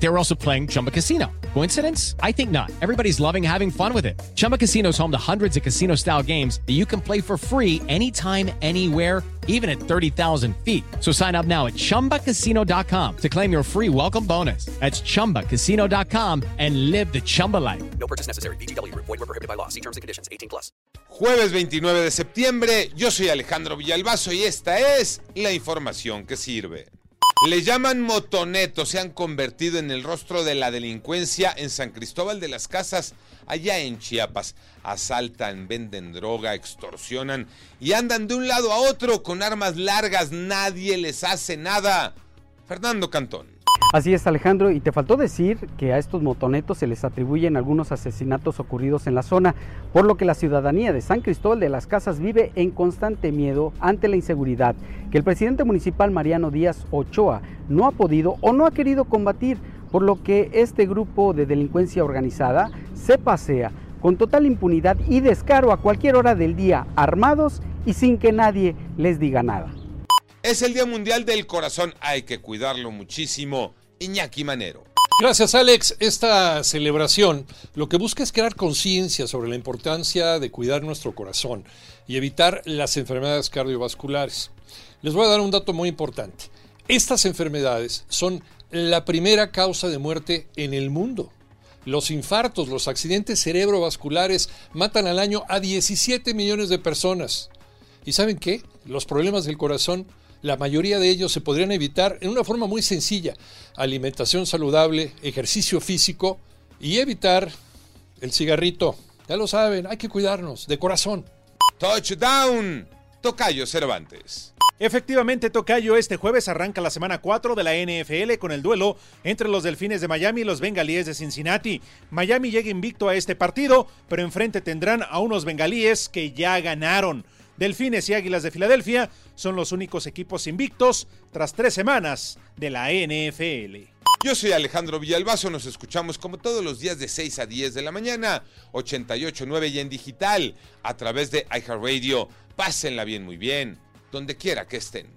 They were also playing Chumba Casino. Coincidence? I think not. Everybody's loving having fun with it. Chumba Casino is home to hundreds of casino style games that you can play for free anytime, anywhere, even at 30,000 feet. So sign up now at chumbacasino.com to claim your free welcome bonus. That's chumbacasino.com and live the Chumba life. No purchase necessary. BGW. Void were prohibited by law. See terms and conditions. 18 plus. Jueves 29 de septiembre, yo soy Alejandro Villalbazo y esta es la información que sirve. Le llaman motonetos, se han convertido en el rostro de la delincuencia en San Cristóbal de las Casas, allá en Chiapas. Asaltan, venden droga, extorsionan y andan de un lado a otro con armas largas, nadie les hace nada. Fernando Cantón. Así es Alejandro, y te faltó decir que a estos motonetos se les atribuyen algunos asesinatos ocurridos en la zona, por lo que la ciudadanía de San Cristóbal de las Casas vive en constante miedo ante la inseguridad que el presidente municipal Mariano Díaz Ochoa no ha podido o no ha querido combatir, por lo que este grupo de delincuencia organizada se pasea con total impunidad y descaro a cualquier hora del día, armados y sin que nadie les diga nada. Es el Día Mundial del Corazón, hay que cuidarlo muchísimo. Iñaki Manero. Gracias Alex. Esta celebración lo que busca es crear conciencia sobre la importancia de cuidar nuestro corazón y evitar las enfermedades cardiovasculares. Les voy a dar un dato muy importante. Estas enfermedades son la primera causa de muerte en el mundo. Los infartos, los accidentes cerebrovasculares matan al año a 17 millones de personas. ¿Y saben qué? Los problemas del corazón la mayoría de ellos se podrían evitar en una forma muy sencilla. Alimentación saludable, ejercicio físico y evitar el cigarrito. Ya lo saben, hay que cuidarnos de corazón. Touchdown. Tocayo Cervantes. Efectivamente, Tocayo, este jueves arranca la semana 4 de la NFL con el duelo entre los Delfines de Miami y los Bengalíes de Cincinnati. Miami llega invicto a este partido, pero enfrente tendrán a unos Bengalíes que ya ganaron. Delfines y Águilas de Filadelfia son los únicos equipos invictos tras tres semanas de la NFL. Yo soy Alejandro Villalbazo, nos escuchamos como todos los días de 6 a 10 de la mañana, 88.9 y en digital, a través de iHeartRadio. Pásenla bien, muy bien, donde quiera que estén.